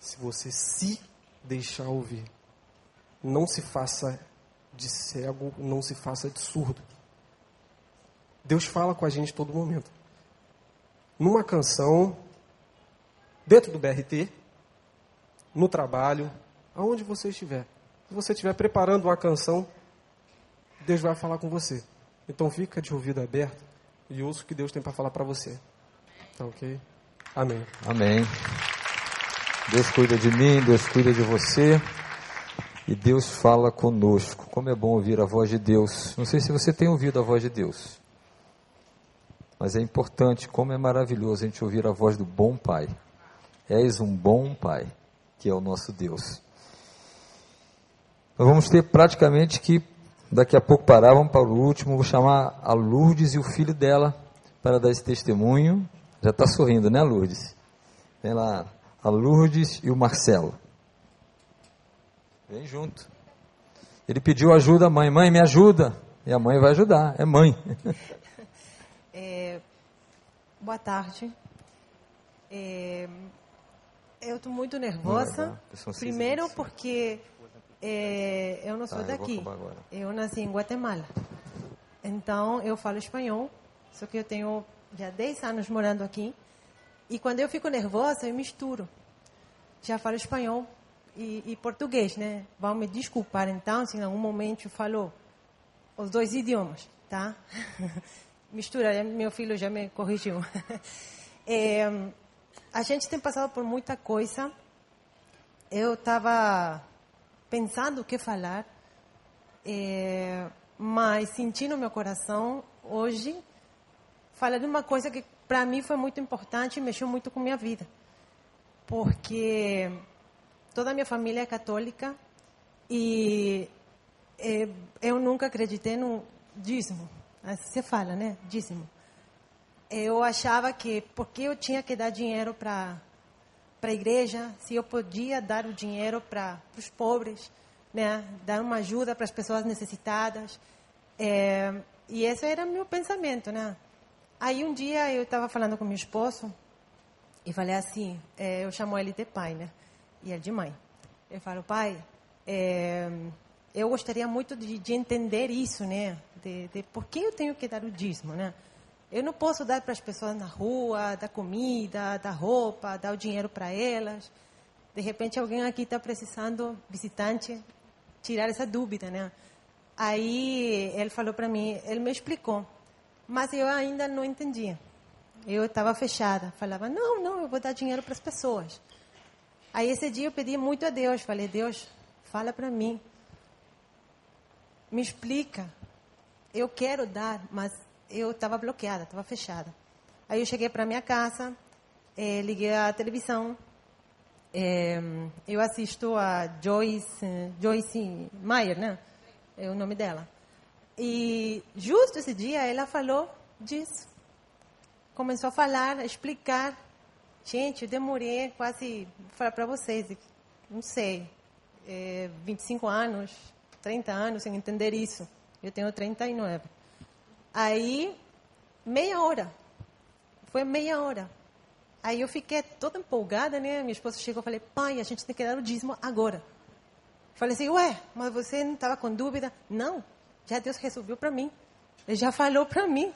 se você se deixar ouvir. Não se faça de cego, não se faça de surdo. Deus fala com a gente todo momento. Numa canção, dentro do BRT, no trabalho, aonde você estiver. Se você estiver preparando uma canção, Deus vai falar com você. Então fica de ouvido aberto e ouça o que Deus tem para falar para você. Tá ok? Amém. Amém. Deus cuida de mim, Deus cuida de você. E Deus fala conosco. Como é bom ouvir a voz de Deus. Não sei se você tem ouvido a voz de Deus. Mas é importante, como é maravilhoso a gente ouvir a voz do bom Pai. És um bom Pai, que é o nosso Deus. Nós vamos ter praticamente que Daqui a pouco parar, vamos para o último. Vou chamar a Lourdes e o filho dela para dar esse testemunho. Já está sorrindo, né, Lourdes? Vem lá, a Lourdes e o Marcelo. Vem junto. Ele pediu ajuda à mãe. Mãe, me ajuda. E a mãe vai ajudar. É mãe. É, boa tarde. É, eu estou muito nervosa. Primeiro porque é, eu não sou tá, daqui. Eu, eu, nasci em Guatemala. Então, eu falo espanhol, só que eu tenho já 10 anos morando aqui. E quando eu fico nervosa, eu misturo. Já falo espanhol e, e português, né? Vão me desculpar, então, se em algum momento eu falo os dois idiomas, tá? Mistura, meu filho já me corrigiu. É, a gente tem passado por muita coisa. Eu estava pensando o que falar, é, mas senti no meu coração hoje falar de uma coisa que para mim foi muito importante e mexeu muito com minha vida. Porque toda a minha família é católica e é, eu nunca acreditei no dízimo. Assim se fala, né? Dízimo. Eu achava que porque eu tinha que dar dinheiro para para a igreja, se eu podia dar o dinheiro para os pobres, né? Dar uma ajuda para as pessoas necessitadas. É, e esse era meu pensamento, né? Aí um dia eu estava falando com meu esposo e falei assim, é, eu chamo ele de pai, né? E ele de mãe. Eu falo, pai, é, eu gostaria muito de, de, entender isso, né? De, de por que eu tenho que dar o dízimo, né? Eu não posso dar para as pessoas na rua, dar comida, dar roupa, dar o dinheiro para elas. De repente alguém aqui está precisando, visitante, tirar essa dúvida, né? Aí ele falou para mim, ele me explicou, mas eu ainda não entendia. Eu estava fechada, falava, não, não, eu vou dar dinheiro para as pessoas. Aí esse dia eu pedi muito a Deus, falei, Deus, fala para mim, me explica. Eu quero dar, mas eu estava bloqueada, estava fechada. Aí eu cheguei para minha casa, eh, liguei a televisão, eh, eu assisto a Joyce, Joyce Meyer, né? É o nome dela. E justo esse dia ela falou disso. Começou a falar, a explicar. Gente, eu demorei quase, vou falar para vocês, não sei, é, 25 anos, 30 anos sem entender isso. Eu tenho 39. Aí, meia hora. Foi meia hora. Aí eu fiquei toda empolgada, né? Minha esposa chegou e falei, pai, a gente tem que dar o dízimo agora. Falei assim, ué, mas você não estava com dúvida? Não, já Deus resolveu para mim. Ele já falou para mim.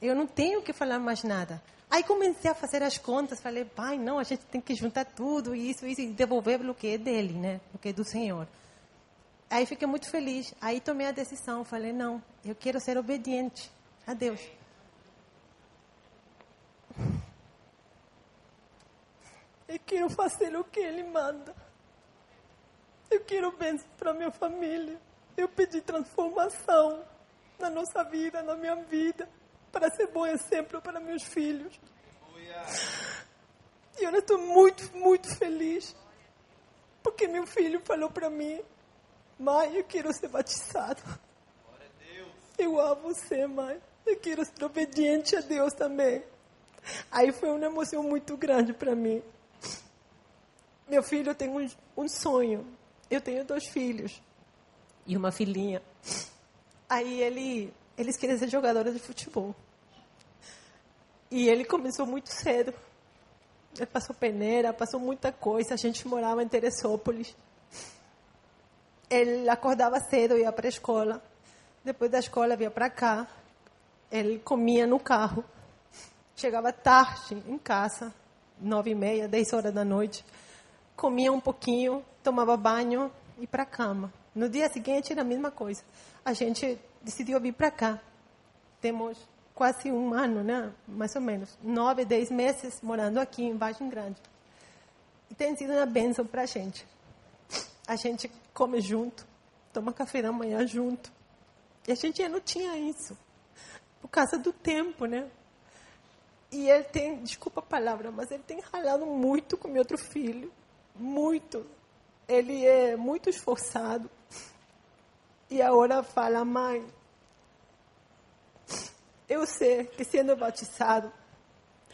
Eu não tenho que falar mais nada. Aí comecei a fazer as contas, falei, pai, não, a gente tem que juntar tudo, isso, isso, e devolver o que é dele, né? O que é do Senhor. Aí fiquei muito feliz. Aí tomei a decisão, falei, não, eu quero ser obediente a Deus. Eu quero fazer o que Ele manda. Eu quero bênção para minha família. Eu pedi transformação na nossa vida, na minha vida, para ser bom exemplo para meus filhos. E eu estou muito, muito feliz. Porque meu filho falou para mim, mãe, eu quero ser batizado. Eu amo você, mãe. Eu quero ser obediente a Deus também. Aí foi uma emoção muito grande para mim. Meu filho tem um, um sonho eu tenho dois filhos e uma filhinha. Aí ele, eles queriam ser jogadores de futebol. E ele começou muito cedo. Ele passou peneira, passou muita coisa. A gente morava em Teresópolis. Ele acordava cedo, ia para a escola. Depois da escola, vinha para cá. Ele comia no carro. Chegava tarde em casa, nove e meia, dez horas da noite comia um pouquinho, tomava banho e para a cama. No dia seguinte era a mesma coisa. A gente decidiu vir para cá. Temos quase um ano, né? mais ou menos, nove, dez meses morando aqui em Vargem Grande. E tem sido uma bênção para a gente. A gente come junto, toma café da manhã junto. E a gente não tinha isso, por causa do tempo, né? E ele tem, desculpa a palavra, mas ele tem ralado muito com meu outro filho muito. Ele é muito esforçado. E agora fala, mãe, eu sei que sendo batizado,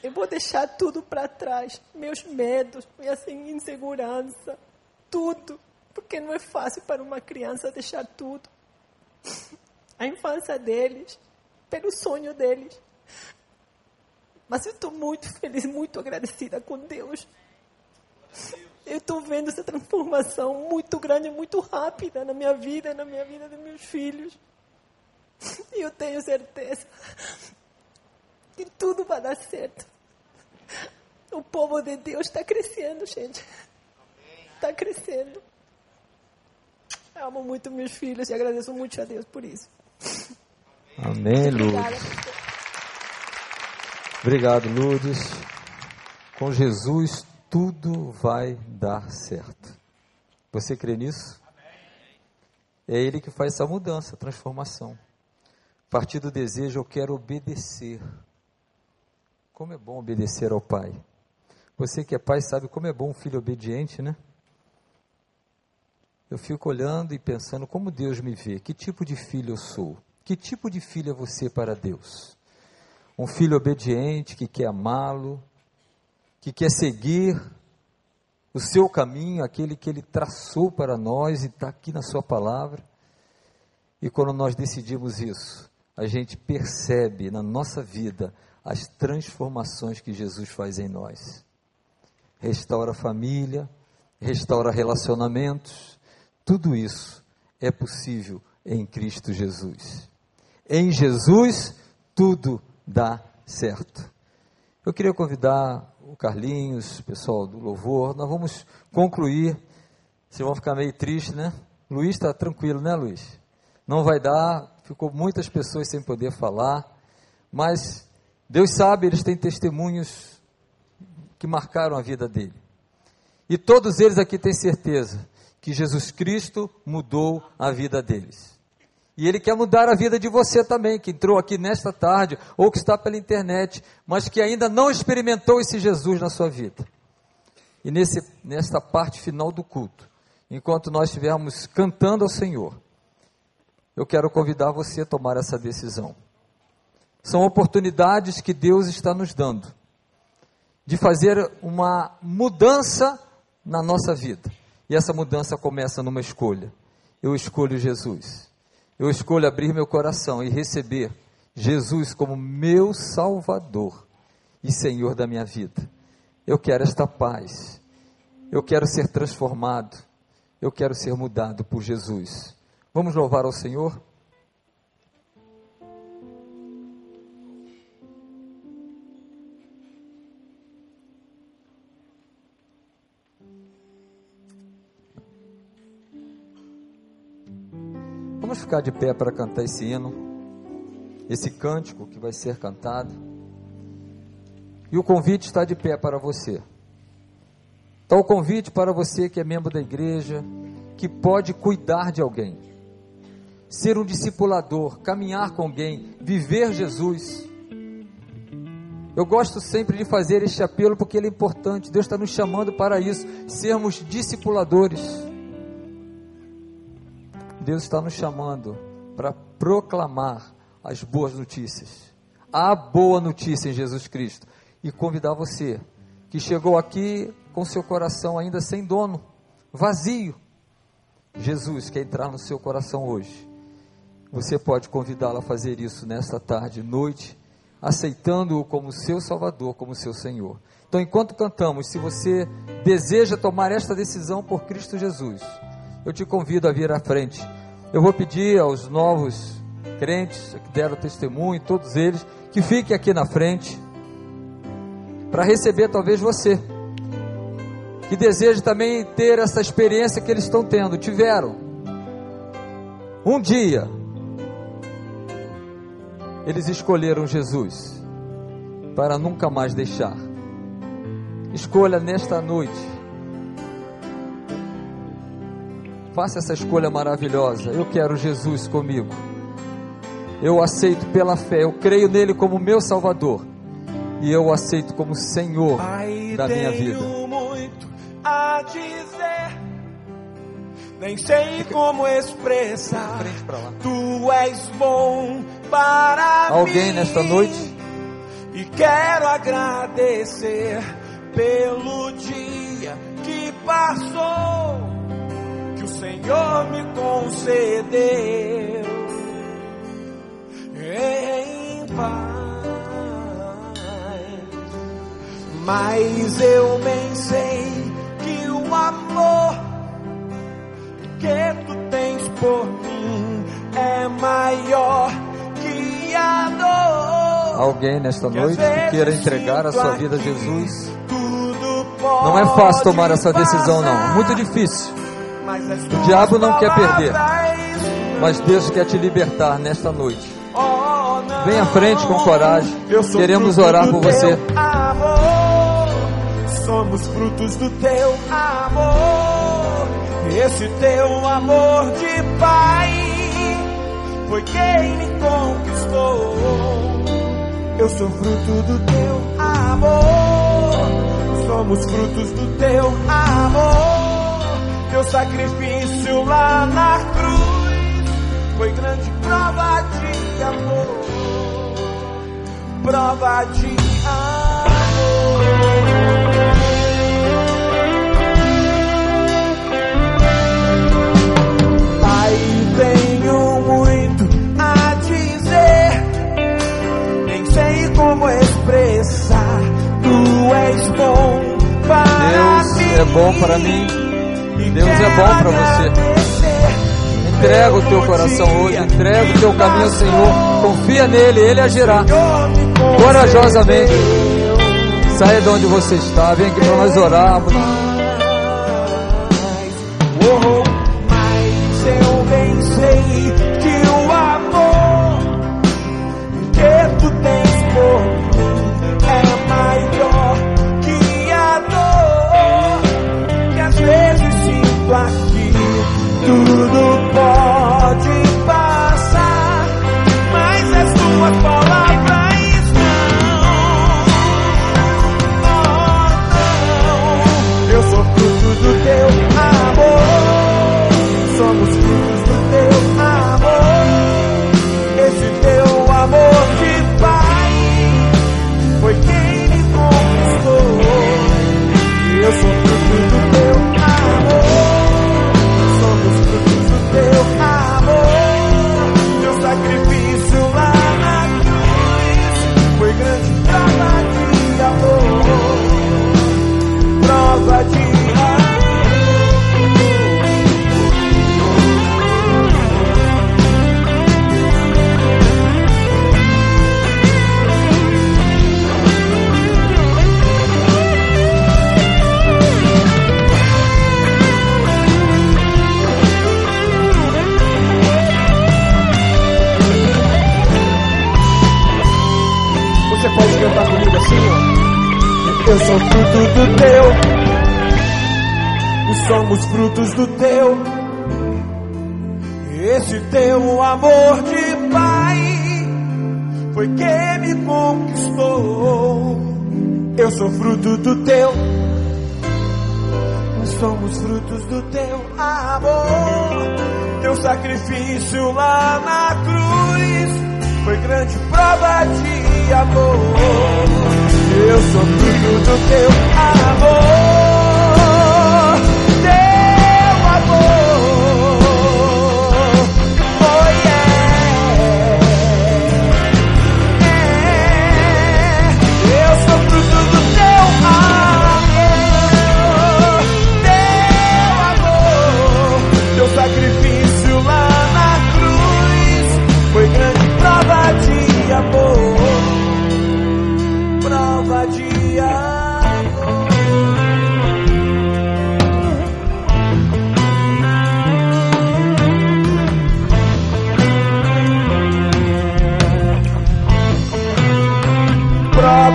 eu vou deixar tudo para trás, meus medos, minha insegurança, tudo, porque não é fácil para uma criança deixar tudo. A infância deles, pelo sonho deles. Mas eu estou muito feliz, muito agradecida com Deus eu estou vendo essa transformação muito grande, muito rápida na minha vida, na minha vida dos meus filhos. E eu tenho certeza que tudo vai dar certo. O povo de Deus está crescendo, gente. Está crescendo. Eu amo muito meus filhos e agradeço muito a Deus por isso. Amém, Lourdes. Obrigado, Lourdes. Com Jesus tudo vai dar certo. Você crê nisso? É Ele que faz essa mudança, transformação. A partir do desejo, eu quero obedecer. Como é bom obedecer ao Pai. Você que é pai sabe como é bom um filho obediente, né? Eu fico olhando e pensando como Deus me vê, que tipo de filho eu sou, que tipo de filho é você para Deus. Um filho obediente que quer amá-lo, que quer seguir o seu caminho, aquele que ele traçou para nós e está aqui na sua palavra. E quando nós decidimos isso, a gente percebe na nossa vida as transformações que Jesus faz em nós. Restaura a família, restaura relacionamentos, tudo isso é possível em Cristo Jesus. Em Jesus, tudo dá certo. Eu queria convidar o Carlinhos, o pessoal do louvor, nós vamos concluir. Vocês vão ficar meio tristes, né? Luiz está tranquilo, né, Luiz? Não vai dar, ficou muitas pessoas sem poder falar, mas Deus sabe, eles têm testemunhos que marcaram a vida dele. E todos eles aqui têm certeza que Jesus Cristo mudou a vida deles. E Ele quer mudar a vida de você também, que entrou aqui nesta tarde, ou que está pela internet, mas que ainda não experimentou esse Jesus na sua vida. E nesse, nesta parte final do culto, enquanto nós estivermos cantando ao Senhor, eu quero convidar você a tomar essa decisão. São oportunidades que Deus está nos dando de fazer uma mudança na nossa vida. E essa mudança começa numa escolha. Eu escolho Jesus. Eu escolho abrir meu coração e receber Jesus como meu Salvador e Senhor da minha vida. Eu quero esta paz. Eu quero ser transformado. Eu quero ser mudado por Jesus. Vamos louvar ao Senhor? Ficar de pé para cantar esse hino, esse cântico que vai ser cantado. E o convite está de pé para você. Está o convite para você que é membro da igreja, que pode cuidar de alguém, ser um discipulador, caminhar com alguém, viver Jesus. Eu gosto sempre de fazer este apelo porque ele é importante. Deus está nos chamando para isso, sermos discipuladores. Deus está nos chamando para proclamar as boas notícias. A boa notícia em Jesus Cristo. E convidar você que chegou aqui com seu coração ainda sem dono, vazio. Jesus quer entrar no seu coração hoje. Você pode convidá-lo a fazer isso nesta tarde, noite, aceitando-o como seu Salvador, como seu Senhor. Então, enquanto cantamos, se você deseja tomar esta decisão por Cristo Jesus, eu te convido a vir à frente. Eu vou pedir aos novos crentes que deram testemunho, todos eles, que fiquem aqui na frente para receber talvez você, que deseja também ter essa experiência que eles estão tendo, tiveram. Um dia, eles escolheram Jesus para nunca mais deixar. Escolha nesta noite Faça essa escolha maravilhosa. Eu quero Jesus comigo. Eu aceito pela fé. Eu creio nele como meu Salvador. E eu aceito como Senhor da minha vida. muito a dizer. Nem sei como expressar. Tu és bom para Alguém mim. nesta noite? E quero agradecer pelo dia que passou Senhor me concedeu em paz. Mas eu bem sei que o amor que tu tens por mim é maior que a dor. Alguém nesta noite que queira entregar a sua vida a Jesus? Não é fácil tomar essa decisão, não. Muito difícil. O diabo não quer perder, mas Deus quer te libertar nesta noite. Vem à frente com coragem. Queremos orar por você. Somos frutos do teu amor. Esse teu amor de pai foi quem me conquistou. Eu sou fruto do teu amor. Somos frutos do teu amor. Teu sacrifício lá na cruz foi grande prova de amor, prova de tenho muito a dizer, nem sei como expressar. Tu és bom para Deus mim. é bom para mim. Deus é bom para você. Entrega o teu coração hoje, entrega o teu caminho ao Senhor. Confia nele, ele agirá. Corajosamente. Saia de onde você está, vem aqui para nós orarmos. Somos frutos do teu. Esse teu amor de pai foi quem me conquistou. Eu sou fruto do teu. Nós somos frutos do teu amor. Teu sacrifício lá na cruz foi grande prova de amor. Eu sou filho do teu amor.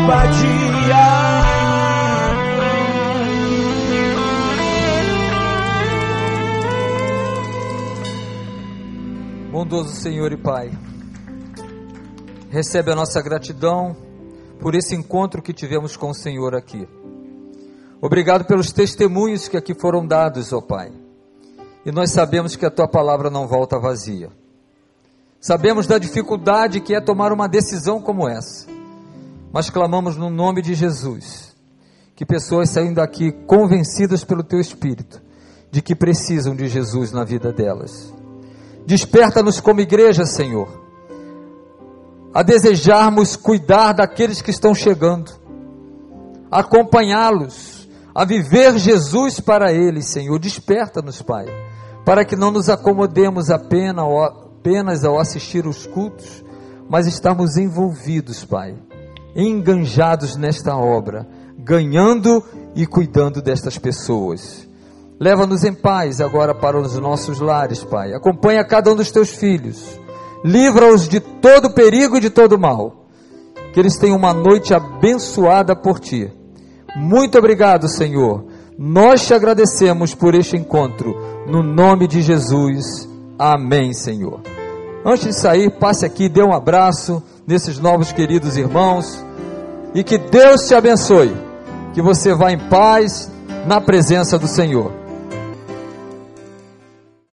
De Bondoso Senhor e Pai, recebe a nossa gratidão por esse encontro que tivemos com o Senhor aqui. Obrigado pelos testemunhos que aqui foram dados, ó Pai. E nós sabemos que a tua palavra não volta vazia. Sabemos da dificuldade que é tomar uma decisão como essa. Mas clamamos no nome de Jesus que pessoas saiam daqui convencidas pelo teu espírito de que precisam de Jesus na vida delas. Desperta-nos como igreja, Senhor, a desejarmos cuidar daqueles que estão chegando, acompanhá-los, a viver Jesus para eles, Senhor. Desperta-nos, Pai, para que não nos acomodemos apenas, ao assistir os cultos, mas estarmos envolvidos, Pai, enganjados nesta obra, ganhando e cuidando destas pessoas. Leva-nos em paz agora para os nossos lares, Pai. Acompanha cada um dos teus filhos. Livra-os de todo perigo e de todo mal. Que eles tenham uma noite abençoada por ti. Muito obrigado, Senhor. Nós te agradecemos por este encontro. No nome de Jesus. Amém, Senhor. Antes de sair, passe aqui, dê um abraço nesses novos queridos irmãos. E que Deus te abençoe. Que você vá em paz na presença do Senhor.